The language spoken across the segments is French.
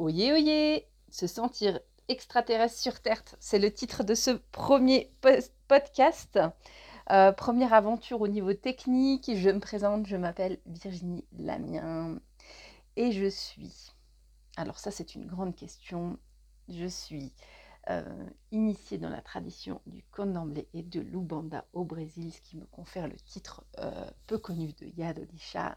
Oyez, oyez Se sentir extraterrestre sur Terre, c'est le titre de ce premier podcast. Euh, première aventure au niveau technique. Je me présente, je m'appelle Virginie Lamien et je suis. Alors, ça, c'est une grande question. Je suis euh, initiée dans la tradition du candomblé et de l'Ubanda au Brésil, ce qui me confère le titre euh, peu connu de Yadodisha.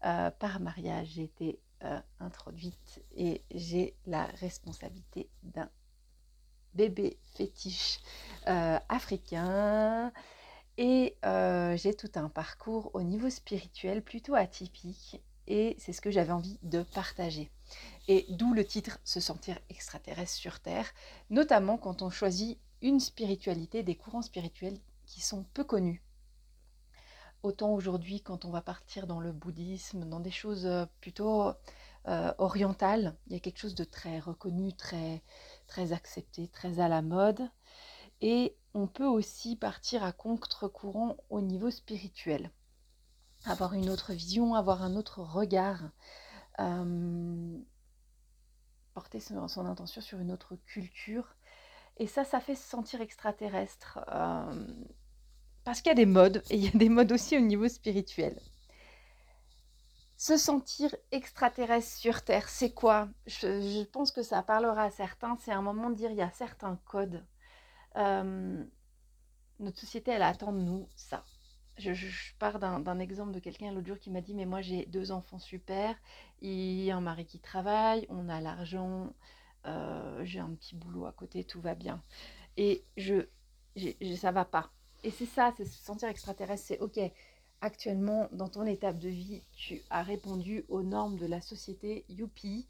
par mariage, j'ai été euh, introduite et j'ai la responsabilité d'un bébé fétiche euh, africain et euh, j'ai tout un parcours au niveau spirituel plutôt atypique et c'est ce que j'avais envie de partager. Et d'où le titre Se sentir extraterrestre sur Terre, notamment quand on choisit une spiritualité, des courants spirituels qui sont peu connus. Autant aujourd'hui, quand on va partir dans le bouddhisme, dans des choses plutôt euh, orientales, il y a quelque chose de très reconnu, très, très accepté, très à la mode. Et on peut aussi partir à contre-courant au niveau spirituel. Avoir une autre vision, avoir un autre regard, porter son, son, intention sur une autre culture. Et ça, ça fait se sentir extraterrestre parce qu'il y a des modes, et il y a des modes aussi au niveau spirituel. Se sentir extraterrestre sur Terre, c'est quoi? Je, pense que ça parlera à certains. C'est un moment de dire il y a certains codes. Euh, notre société, elle attend de nous ça. Je, pars d'un exemple de quelqu'un l'autre jour qui m'a dit Mais moi, j'ai deux enfants super, il y a un mari qui travaille, on a l'argent, euh, j'ai un petit boulot à côté, tout va bien. Et je, ça va pas. Et c'est ça, c'est se sentir extraterrestre, c'est ok, actuellement dans ton étape de vie, tu as répondu aux normes de la société, youpi.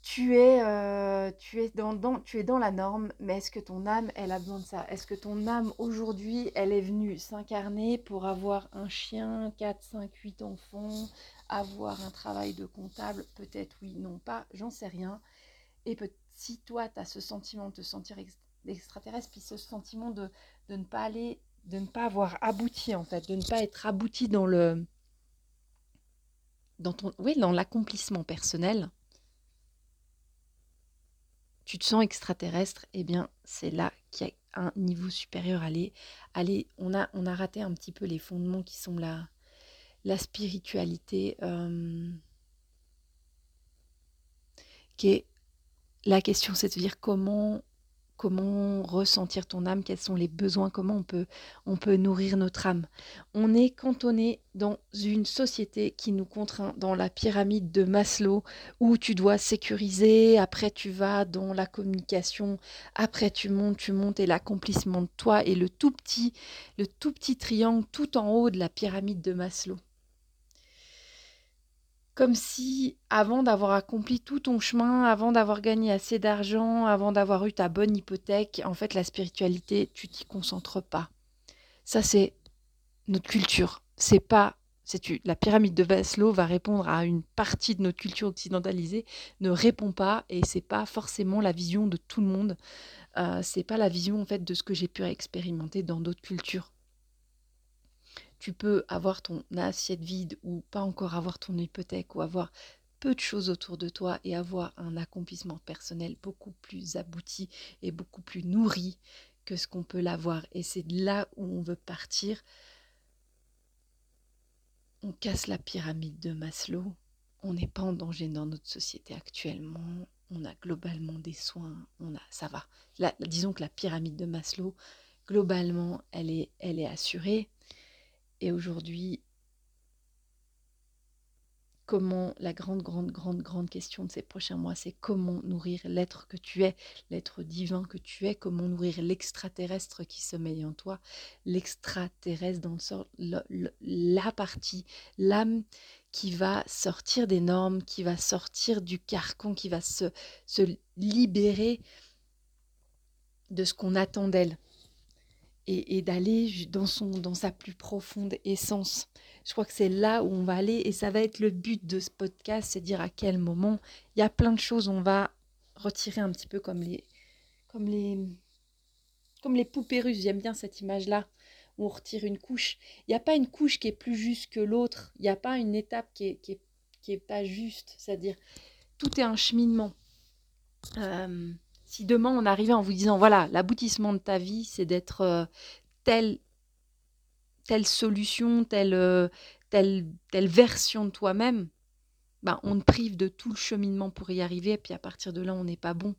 Tu es, euh, tu, es dans, tu es dans la norme, mais est-ce que ton âme, elle a besoin de ça? Est-ce que ton âme, aujourd'hui, elle est venue s'incarner pour avoir un chien, 4, 5, 8 enfants, avoir un travail de comptable? Peut-être oui, non pas, j'en sais rien. Et si toi, tu as ce sentiment de te sentir extraterrestre, puis ce sentiment de, de ne pas aller, de ne pas avoir abouti en fait, de ne pas être abouti dans le, dans ton, oui, dans l'accomplissement personnel. Tu te sens extraterrestre, eh bien c'est là qu'il y a un niveau supérieur. Allez, allez, on a, on a raté un petit peu les fondements qui sont la, la spiritualité, euh, qui est la question, c'est de dire comment comment ressentir ton âme, quels sont les besoins, comment on peut, on peut nourrir notre âme. On est cantonné dans une société qui nous contraint dans la pyramide de Maslow où tu dois sécuriser, après tu vas dans la communication, après tu montes, tu montes et l'accomplissement de toi et le tout petit, le tout petit triangle tout en haut de la pyramide de Maslow comme si avant d'avoir accompli tout ton chemin, avant d'avoir gagné assez d'argent, avant d'avoir eu ta bonne hypothèque, en fait la spiritualité, tu t'y concentres pas. Ça c'est notre culture. C'est pas c'est la pyramide de Maslow va répondre à une partie de notre culture occidentalisée, ne répond pas et c'est pas forcément la vision de tout le monde. Euh, c'est pas la vision en fait de ce que j'ai pu expérimenter dans d'autres cultures tu peux avoir ton assiette vide ou pas encore avoir ton hypothèque ou avoir peu de choses autour de toi et avoir un accomplissement personnel beaucoup plus abouti et beaucoup plus nourri que ce qu'on peut l'avoir. Et c'est là où on veut partir. On casse la pyramide de Maslow. On n'est pas en danger dans notre société actuellement. On a globalement des soins. On a, ça va. disons que la pyramide de Maslow, globalement, elle est assurée. Et aujourd'hui, comment la grande, grande, grande, grande question de ces prochains mois, c'est comment nourrir l'être que tu es, l'être divin que tu es, comment nourrir l'extraterrestre qui sommeille en toi, l'extraterrestre dans le sort, la partie, l'âme qui va sortir des normes, qui va sortir du carcan, qui va se, se libérer de ce qu'on attend d'elle et, d'aller dans, son, dans sa plus profonde essence. Je crois que c'est là où on va aller et ça va être le but de ce podcast, c'est dire à quel moment. Il y a plein de choses, on va retirer un petit peu comme les, comme les, comme les poupées russes. J'aime bien cette image-là où on retire une couche. Il n'y a pas une couche qui est plus juste que l'autre. Il n'y a pas une étape qui est, qui est, qui est pas juste. C'est-à-dire, tout est un cheminement. Si demain on arrivait en vous disant, voilà, l'aboutissement de ta vie, c'est d'être telle, telle solution, telle, telle, telle version de toi-même, ben, on te prive de tout le cheminement pour y arriver, et puis à partir de là, on n'est pas bon.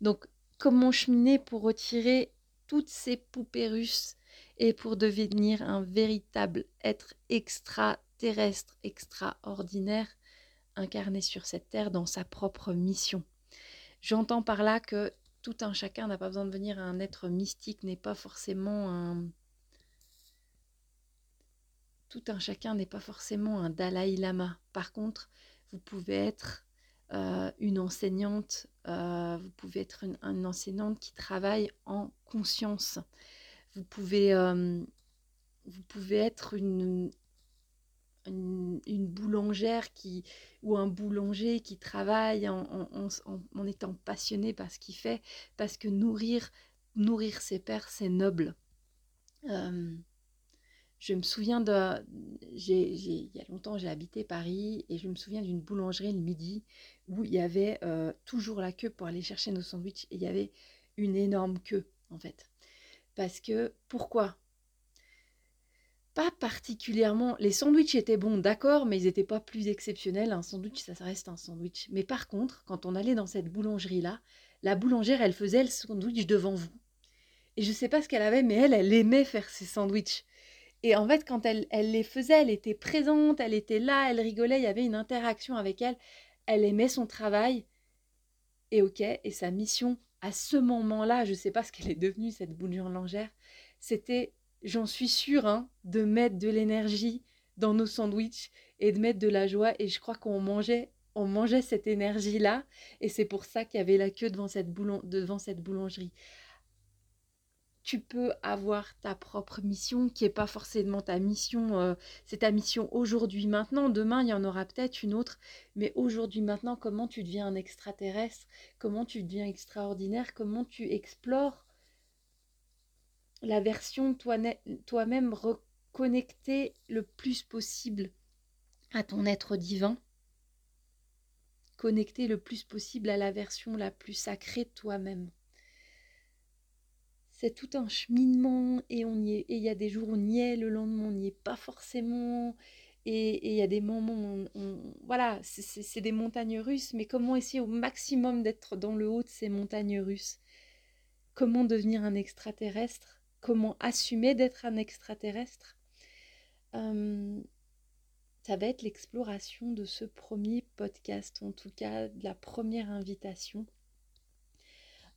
Donc, comment cheminer pour retirer toutes ces poupées russes et pour devenir un véritable être extraterrestre, extraordinaire, incarné sur cette terre dans sa propre mission? J'entends par là que tout un chacun n'a pas besoin de devenir un être mystique, n'est pas forcément un... Tout un chacun n'est pas forcément un Dalai Lama. Par contre, vous pouvez être euh, une enseignante, euh, vous pouvez être une, enseignante qui travaille en conscience. Vous pouvez, euh, vous pouvez être une, une, boulangère qui, ou un boulanger qui travaille en, étant passionné par ce qu'il fait, parce que nourrir, nourrir ses pères, c'est noble. Je me souviens de. il y a longtemps, j'ai habité Paris et je me souviens d'une boulangerie le midi où il y avait euh, toujours la queue pour aller chercher nos sandwichs et il y avait une énorme queue en fait. Parce que pourquoi? Pas particulièrement. Les sandwichs étaient bons, d'accord, mais ils n'étaient pas plus exceptionnels. Un sandwich, ça, reste un sandwich. Mais par contre, quand on allait dans cette boulangerie-là, la boulangère, elle faisait le sandwich devant vous. Et je sais pas ce qu'elle avait, mais elle, elle aimait faire ses sandwichs. Et en fait, quand elle, elle les faisait, elle était présente, elle était là, elle rigolait, il y avait une interaction avec elle. Elle aimait son travail. Et ok, et sa mission à ce moment-là, je sais pas ce qu'elle est devenue, cette boulangère, c'était, j'en suis sûre, hein, de mettre de l'énergie dans nos sandwichs et de mettre de la joie. Et je crois qu'on mangeait, on mangeait cette énergie-là. Et c'est pour ça qu'il y avait la queue devant cette, boulangerie. Tu peux avoir ta propre mission qui n'est pas forcément ta mission, euh, c'est ta mission aujourd'hui, maintenant, demain il y en aura peut-être une autre, mais aujourd'hui, maintenant, comment tu deviens un extraterrestre, comment tu deviens extraordinaire, comment tu explores la version toi-même reconnectée le plus possible à ton être divin, connecté le plus possible à la version la plus sacrée de toi-même c'est tout un cheminement et on y est. Et il y a des jours où on y est, le lendemain on n'y est pas forcément. Et il y a des moments où on, voilà, c'est des montagnes russes, mais comment essayer au maximum d'être dans le haut de ces montagnes russes? Comment devenir un extraterrestre? Comment assumer d'être un extraterrestre euh, Ça va être l'exploration de ce premier podcast, en tout cas de la première invitation.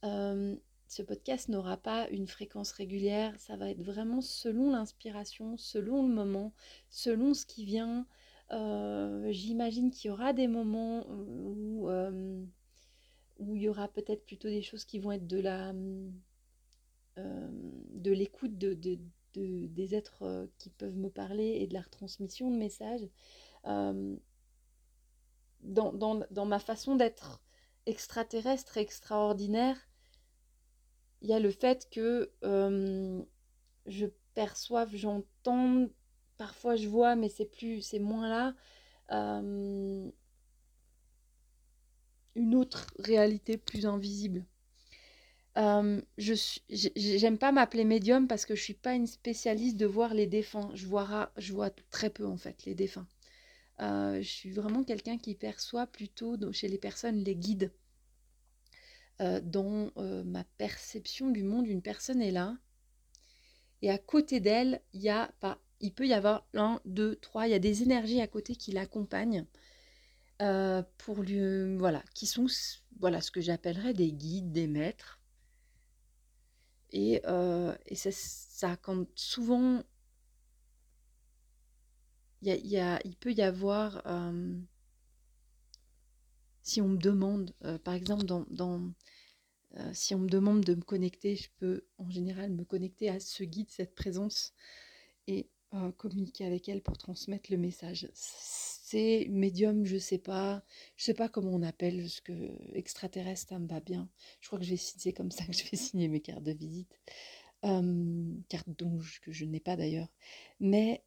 Euh, ce podcast n'aura pas une fréquence régulière, ça va être vraiment selon l'inspiration, selon le moment, selon ce qui vient. Euh, j'imagine qu'il y aura des moments où, où il y aura peut-être plutôt des choses qui vont être de la euh, de l'écoute de, des êtres qui peuvent me parler et de la retransmission de messages. Dans, dans, ma façon d'être extraterrestre, extraordinaire, il y a le fait que je perçoive, j'entends, parfois je vois, mais c'est plus, c'est moins là. une autre réalité plus invisible. Je j'aime pas m'appeler médium parce que je suis pas une spécialiste de voir les défunts. Je vois, très peu en fait les défunts. je suis vraiment quelqu'un qui perçoit plutôt chez les personnes les guides. Dans ma perception du monde, une personne est là, et à côté d'elle, il y a pas, il peut y avoir un, deux, trois, il y a des énergies à côté qui l'accompagnent pour lui, voilà, qui sont voilà ce que j'appellerais des guides, des maîtres. Et, et ça, quand souvent, il, y a, il peut y avoir si on me demande, euh, par exemple, dans, euh, si on me demande de me connecter, je peux en général me connecter à ce guide, cette présence, et euh, communiquer avec elle pour transmettre le message. Médium, je sais pas, je sais pas comment on appelle ce que extraterrestre, ça me va bien. Je crois que je vais comme ça que je vais signer mes cartes de visite, cartes dont que je n'ai pas d'ailleurs. Mais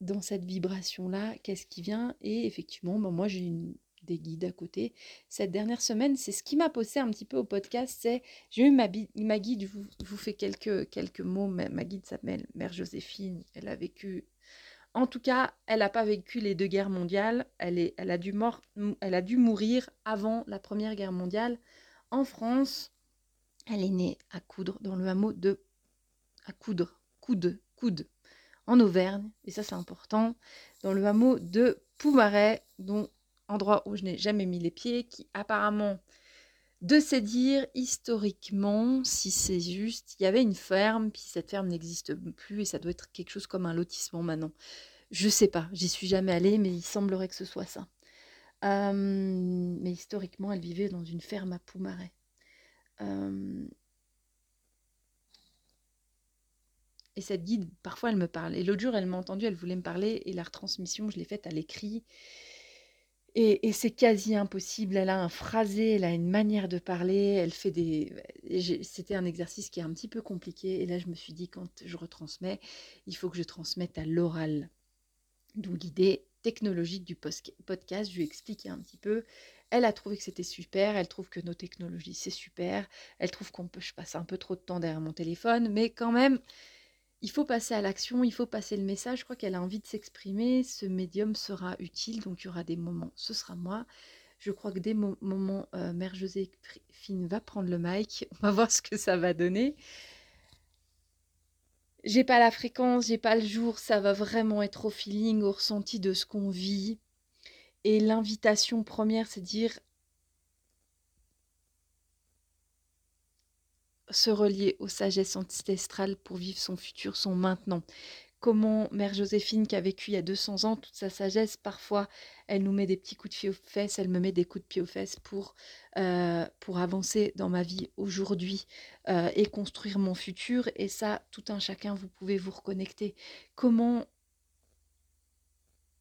dans cette vibration là, qu'est-ce qui vient? Et effectivement, ben, moi j'ai une des guides à côté. Cette dernière semaine, c'est ce qui m'a posé un petit peu au podcast, c'est j'ai eu ma, ma guide, je vous, vous fais quelques, quelques mots, ma, ma guide s'appelle Mère Joséphine, elle a vécu en tout cas, elle n'a pas vécu les deux guerres mondiales. Elle, a dû mourir avant la Première Guerre mondiale. En France, elle est née à Coudre, dans le hameau de... à Coudre, Coude, Coude, en Auvergne. Et ça, c'est important. Dans le hameau de Poumaret, dont endroit où je n'ai jamais mis les pieds, qui apparemment de se dire historiquement, si c'est juste, il y avait une ferme, puis cette ferme n'existe plus et ça doit être quelque chose comme un lotissement maintenant. Je sais pas, j'y suis jamais allée, mais il semblerait que ce soit ça. mais historiquement, elle vivait dans une ferme à Poumaret. et cette guide, parfois, elle me parle. Et l'autre jour, elle m'a entendu, elle voulait me parler, et la retransmission, je l'ai faite à l'écrit. Et, c'est quasi impossible. Elle a un phrasé, elle a une manière de parler, elle fait des. C'était un exercice qui est un petit peu compliqué. Et là, je me suis dit, quand je retransmets, il faut que je transmette à l'oral. D'où l'idée technologique du podcast. Je lui ai expliqué un petit peu. Elle a trouvé que c'était super. Elle trouve que nos technologies, c'est super. Elle trouve qu'on peut. Je passe un peu trop de temps derrière mon téléphone. Mais quand même, il faut passer à l'action, il faut passer le message. Je crois qu'elle a envie de s'exprimer. Ce médium sera utile, donc il y aura des moments. Ce sera moi. Je crois que des moments, euh, Mère Joséphine va prendre le mic. On va voir ce que ça va donner. J'ai pas la fréquence, j'ai pas le jour. Ça va vraiment être au feeling, au ressenti de ce qu'on vit. Et l'invitation première, c'est dire se relier aux sagesses ancestrales pour vivre son futur, son maintenant? Comment Mère Joséphine, qui a vécu il y a 200 ans, toute sa sagesse, parfois, elle nous met des petits coups de pied aux fesses, elle me met des coups de pied aux fesses pour, euh, pour avancer dans ma vie aujourd'hui euh, et construire mon futur. Et ça, tout un chacun, vous pouvez vous reconnecter. Comment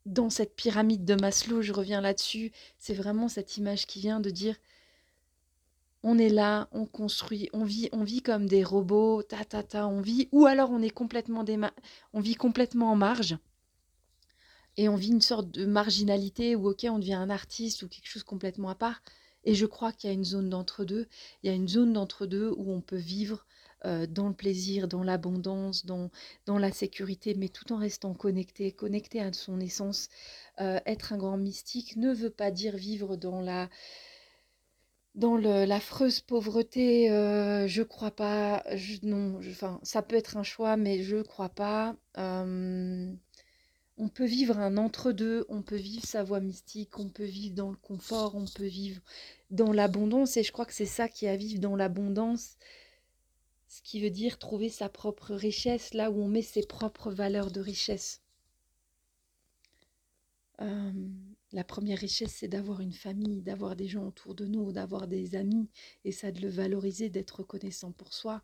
dans cette pyramide de Maslow, je reviens là-dessus, c'est vraiment cette image qui vient de dire on est là, on construit, on vit, on vit comme des robots, ta ta ta, on vit, ou alors on est complètement on vit complètement en marge et on vit une sorte de marginalité où ok on devient un artiste ou quelque chose complètement à part. Et je crois qu'il y a une zone d'entre-deux. Il y a une zone d'entre-deux où on peut vivre euh, dans le plaisir, dans l'abondance, dans, dans la sécurité, mais tout en restant connecté, connecté à son essence. Euh, être un grand mystique ne veut pas dire vivre dans la dans l'affreuse pauvreté, euh, je crois pas. non, enfin, ça peut être un choix, mais je crois pas. on peut vivre un entre-deux, on peut vivre sa voie mystique, on peut vivre dans le confort, on peut vivre dans l'abondance, et je crois que c'est ça qui à vivre dans l'abondance, ce qui veut dire trouver sa propre richesse là où on met ses propres valeurs de richesse. La première richesse, c'est d'avoir une famille, d'avoir des gens autour de nous, d'avoir des amis, et ça de le valoriser, d'être reconnaissant pour soi,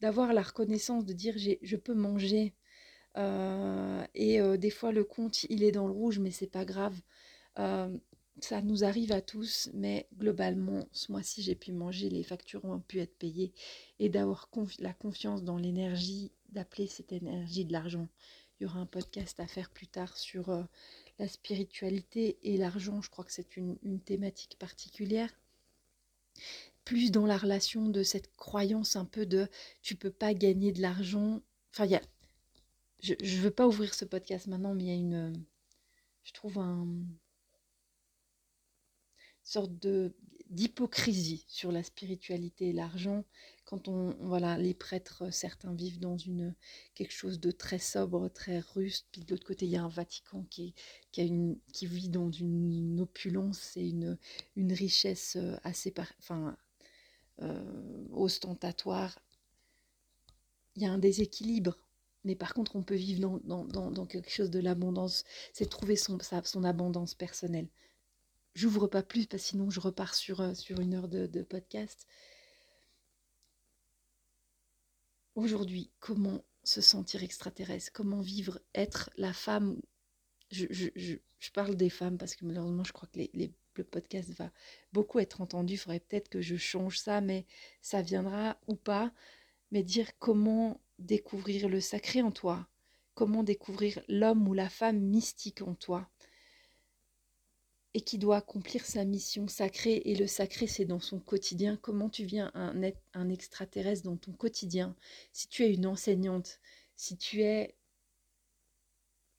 d'avoir la reconnaissance de dire je peux manger. Euh, et euh, des fois le compte il est dans le rouge, mais c'est pas grave. Euh, ça nous arrive à tous, mais globalement, ce mois-ci, j'ai pu manger, les factures ont pu être payées, et d'avoir la confiance dans l'énergie, d'appeler cette énergie de l'argent. Il y aura un podcast à faire plus tard sur la spiritualité et l'argent, je crois que c'est une, thématique particulière. Plus dans la relation de cette croyance un peu de tu peux pas gagner de l'argent. Enfin, il y a. Je ne veux pas ouvrir ce podcast maintenant, mais il y a une. Je trouve un. sorte de d'hypocrisie sur la spiritualité et l'argent quand on, voilà, les prêtres, euh, certains vivent dans une, quelque chose de très sobre, très ruste, puis de l'autre côté, il y a un Vatican qui, qui, vit dans une opulence et une, une richesse euh, assez enfin, euh, ostentatoire. Il y a un déséquilibre. Mais par contre, on peut vivre dans, dans, dans, quelque chose de l'abondance. C'est trouver son, son abondance personnelle. J'ouvre pas plus parce que sinon je repars sur, sur une heure de podcast. Aujourd'hui, comment se sentir extraterrestre, comment vivre, être la femme. Je, parle des femmes parce que malheureusement, je crois que le podcast va beaucoup être entendu. Il faudrait peut-être que je change ça, mais ça viendra ou pas. Mais dire comment découvrir le sacré en toi, comment découvrir l'homme ou la femme mystique en toi. Et qui doit accomplir sa mission sacrée. Et le sacré, c'est dans son quotidien. Comment tu viens un, un extraterrestre dans ton quotidien? Si tu es une enseignante, si tu es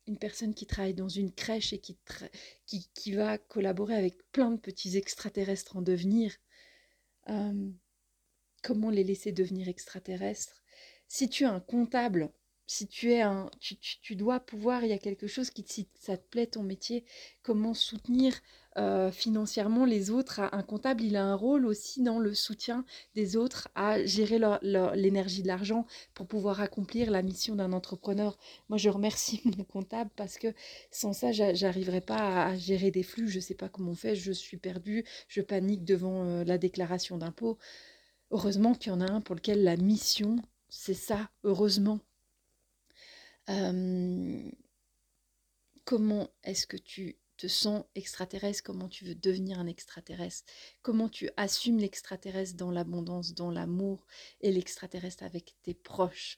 une personne qui travaille dans une crèche et qui va collaborer avec plein de petits extraterrestres en devenir, euh, comment les laisser devenir extraterrestres? Si tu es un comptable, si tu es un, tu, tu, dois pouvoir, il y a quelque chose qui, si ça te plaît ton métier, comment soutenir euh, financièrement les autres. Un comptable, il a un rôle aussi dans le soutien des autres à gérer l'énergie de l'argent pour pouvoir accomplir la mission d'un entrepreneur. Moi, je remercie mon comptable parce que sans ça, j'arriverais pas à gérer des flux. Je sais pas comment on fait, je suis perdue, je panique devant euh, la déclaration d'impôt. Heureusement qu'il y en a un pour lequel la mission, c'est ça, heureusement comment est-ce que tu te sens extraterrestre, comment tu veux devenir un extraterrestre, comment tu assumes l'extraterrestre dans l'abondance, dans l'amour et l'extraterrestre avec tes proches?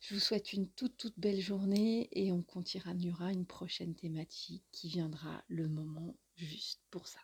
Je vous souhaite une toute toute belle journée et on continuera une prochaine thématique qui viendra le moment juste pour ça.